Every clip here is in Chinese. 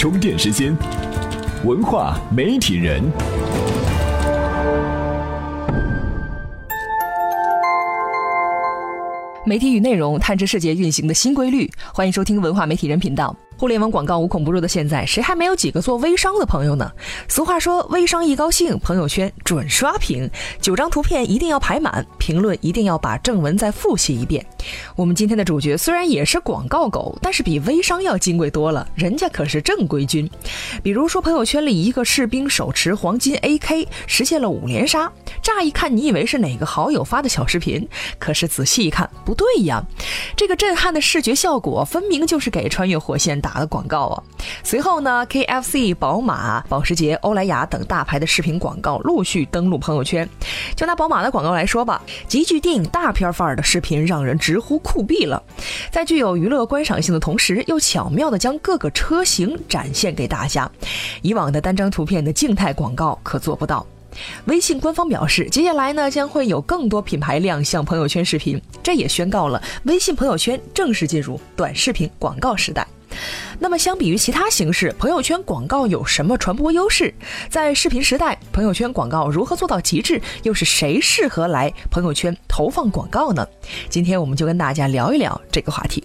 充电时间，文化媒体人。媒体与内容探知世界运行的新规律，欢迎收听文化媒体人频道。互联网广告无孔不入的现在，谁还没有几个做微商的朋友呢？俗话说，微商一高兴，朋友圈准刷屏，九张图片一定要排满，评论一定要把正文再复习一遍。我们今天的主角虽然也是广告狗，但是比微商要金贵多了，人家可是正规军。比如说，朋友圈里一个士兵手持黄金 AK，实现了五连杀。乍一看，你以为是哪个好友发的小视频，可是仔细一看，不对呀，这个震撼的视觉效果，分明就是给穿越火线打。打的广告啊！随后呢，KFC、宝马、保时捷、欧莱雅等大牌的视频广告陆续登陆朋友圈。就拿宝马的广告来说吧，极具电影大片范儿的视频让人直呼酷毙了。在具有娱乐观赏性的同时，又巧妙地将各个车型展现给大家。以往的单张图片的静态广告可做不到。微信官方表示，接下来呢将会有更多品牌亮相朋友圈视频，这也宣告了微信朋友圈正式进入短视频广告时代。那么，相比于其他形式，朋友圈广告有什么传播优势？在视频时代，朋友圈广告如何做到极致？又是谁适合来朋友圈投放广告呢？今天我们就跟大家聊一聊这个话题。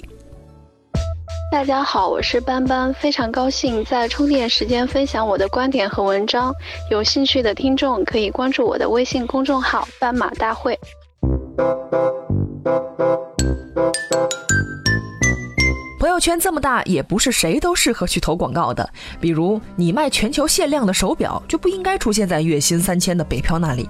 大家好，我是班班，非常高兴在充电时间分享我的观点和文章。有兴趣的听众可以关注我的微信公众号“斑马大会”。朋友圈这么大，也不是谁都适合去投广告的。比如，你卖全球限量的手表，就不应该出现在月薪三千的北漂那里。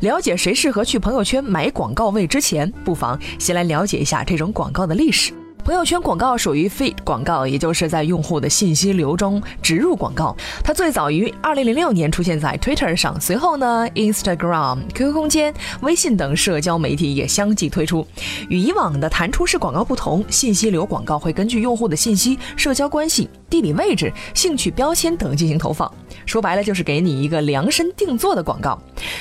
了解谁适合去朋友圈买广告位之前，不妨先来了解一下这种广告的历史。朋友圈广告属于 feed 广告，也就是在用户的信息流中植入广告。它最早于2006年出现在 Twitter 上，随后呢，Instagram、QQ 空间、微信等社交媒体也相继推出。与以往的弹出式广告不同，信息流广告会根据用户的信息、社交关系。地理位置、兴趣标签等进行投放，说白了就是给你一个量身定做的广告，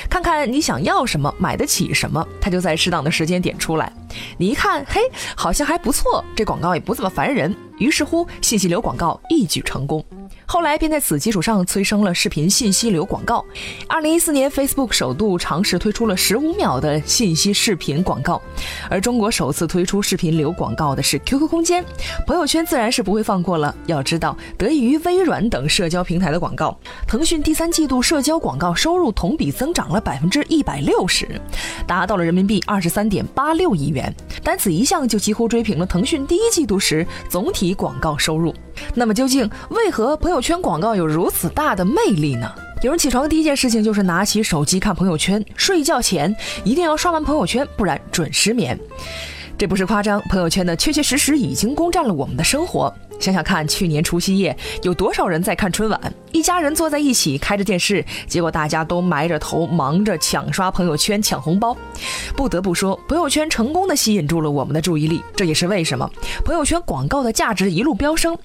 看看你想要什么，买得起什么，它就在适当的时间点出来。你一看，嘿，好像还不错，这广告也不怎么烦人，于是乎信息流广告一举成功。后来便在此基础上催生了视频信息流广告。二零一四年，Facebook 首度尝试推出了十五秒的信息视频广告，而中国首次推出视频流广告的是 QQ 空间。朋友圈自然是不会放过了。要知道，得益于微软等社交平台的广告，腾讯第三季度社交广告收入同比增长了百分之一百六十，达到了人民币二十三点八六亿元。单此一项就几乎追平了腾讯第一季度时总体广告收入。那么究竟为何朋友圈广告有如此大的魅力呢？有人起床第一件事情就是拿起手机看朋友圈，睡觉前一定要刷完朋友圈，不然准失眠。这不是夸张，朋友圈呢确确实实已经攻占了我们的生活。想想看，去年除夕夜有多少人在看春晚？一家人坐在一起，开着电视，结果大家都埋着头，忙着抢刷朋友圈、抢红包。不得不说，朋友圈成功的吸引住了我们的注意力，这也是为什么朋友圈广告的价值一路飙升。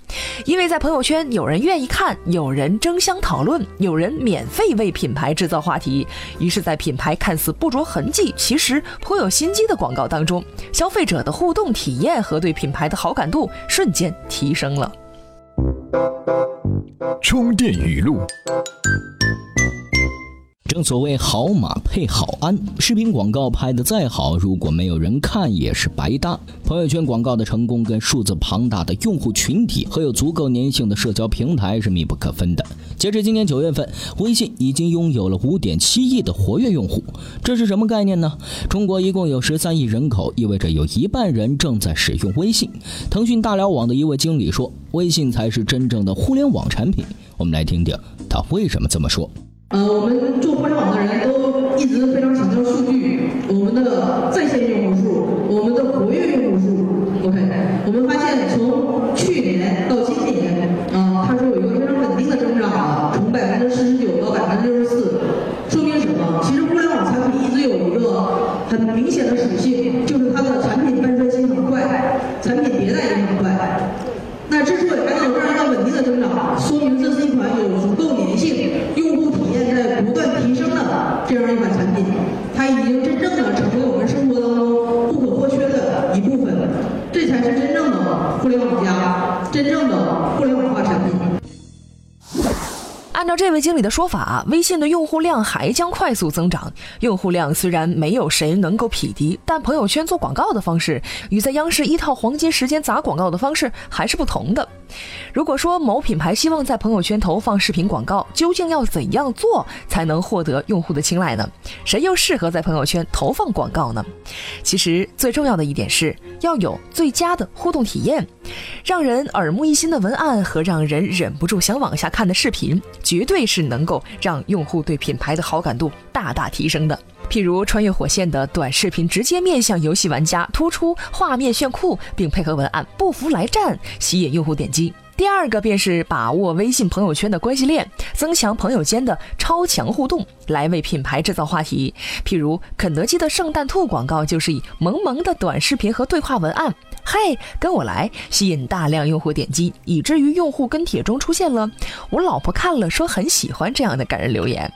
因为在朋友圈，有人愿意看，有人争相讨论，有人免费为品牌制造话题。于是，在品牌看似不着痕迹，其实颇有心机的广告当中，消费者的互动体验和对品牌的好感度瞬间提升。了。充电语录。正所谓好马配好鞍，视频广告拍得再好，如果没有人看也是白搭。朋友圈广告的成功跟数字庞大的用户群体和有足够粘性的社交平台是密不可分的。截至今年九月份，微信已经拥有了五点七亿的活跃用户，这是什么概念呢？中国一共有十三亿人口，意味着有一半人正在使用微信。腾讯大聊网的一位经理说：“微信才是真正的互联网产品。”我们来听听他为什么这么说。呃，我们做互联网的人都一直非常强调数据，我们的在线用户数，我们的活跃用户数。OK，我们发现从去年到今年，啊，它是有一个非常稳定的增长的，从百分之四十九到百分之六十四，说明什么？其实互联网产品一直有一个很明显的属性，就是它的产品诞生性很快，产品迭代也很快。支出也还能有这样一个稳定的增长，说明按照这位经理的说法，微信的用户量还将快速增长。用户量虽然没有谁能够匹敌，但朋友圈做广告的方式与在央视一套黄金时间砸广告的方式还是不同的。如果说某品牌希望在朋友圈投放视频广告，究竟要怎样做才能获得用户的青睐呢？谁又适合在朋友圈投放广告呢？其实最重要的一点是要有最佳的互动体验，让人耳目一新的文案和让人忍不住想往下看的视频，绝对是能够让用户对品牌的好感度大大提升的。譬如《穿越火线》的短视频直接面向游戏玩家，突出画面炫酷，并配合文案“不服来战”，吸引用户点击。第二个便是把握微信朋友圈的关系链，增强朋友间的超强互动，来为品牌制造话题。譬如肯德基的圣诞兔广告，就是以萌萌的短视频和对话文案“嘿，跟我来”，吸引大量用户点击，以至于用户跟帖中出现了“我老婆看了说很喜欢”这样的感人留言。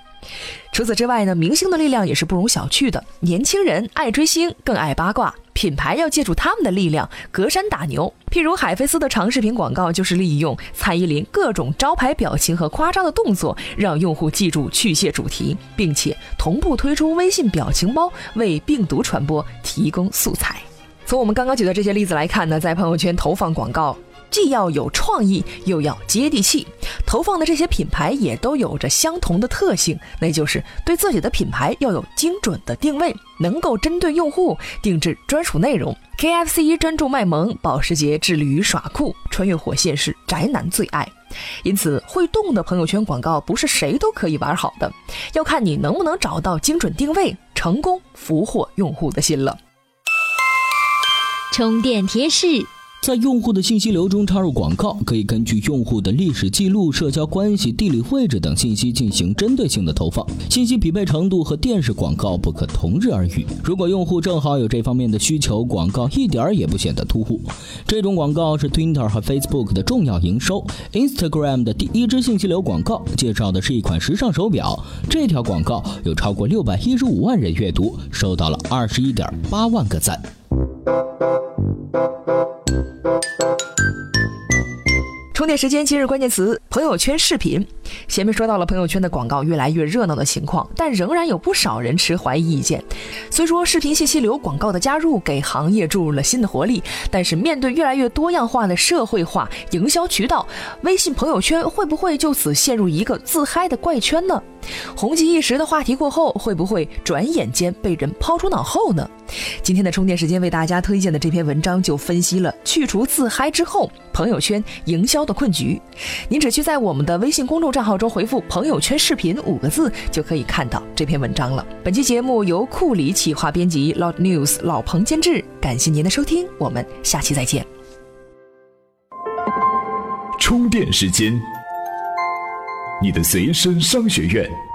除此之外呢，明星的力量也是不容小觑的。年轻人爱追星，更爱八卦，品牌要借助他们的力量，隔山打牛。譬如海飞丝的长视频广告，就是利用蔡依林各种招牌表情和夸张的动作，让用户记住去屑主题，并且同步推出微信表情包，为病毒传播提供素材。从我们刚刚举的这些例子来看呢，在朋友圈投放广告。既要有创意，又要接地气，投放的这些品牌也都有着相同的特性，那就是对自己的品牌要有精准的定位，能够针对用户定制专属内容。KFC 专注卖萌，保时捷致力于耍酷，穿越火线是宅男最爱。因此，会动的朋友圈广告不是谁都可以玩好的，要看你能不能找到精准定位，成功俘获用户的心了。充电贴士。在用户的信息流中插入广告，可以根据用户的历史记录、社交关系、地理位置等信息进行针对性的投放，信息匹配程度和电视广告不可同日而语。如果用户正好有这方面的需求，广告一点儿也不显得突兀。这种广告是 Twitter 和 Facebook 的重要营收。Instagram 的第一支信息流广告介绍的是一款时尚手表，这条广告有超过六百一十五万人阅读，收到了二十一点八万个赞。充电时间，今日关键词：朋友圈视频。前面说到了朋友圈的广告越来越热闹的情况，但仍然有不少人持怀疑意见。虽说视频信息流广告的加入给行业注入了新的活力，但是面对越来越多样化的社会化营销渠道，微信朋友圈会不会就此陷入一个自嗨的怪圈呢？红极一时的话题过后，会不会转眼间被人抛出脑后呢？今天的充电时间为大家推荐的这篇文章就分析了去除自嗨之后朋友圈营销的困局。您只需在我们的微信公众账号中回复“朋友圈视频”五个字，就可以看到这篇文章了。本期节目由库里企划编辑，Loud News 老彭监制。感谢您的收听，我们下期再见。充电时间，你的随身商学院。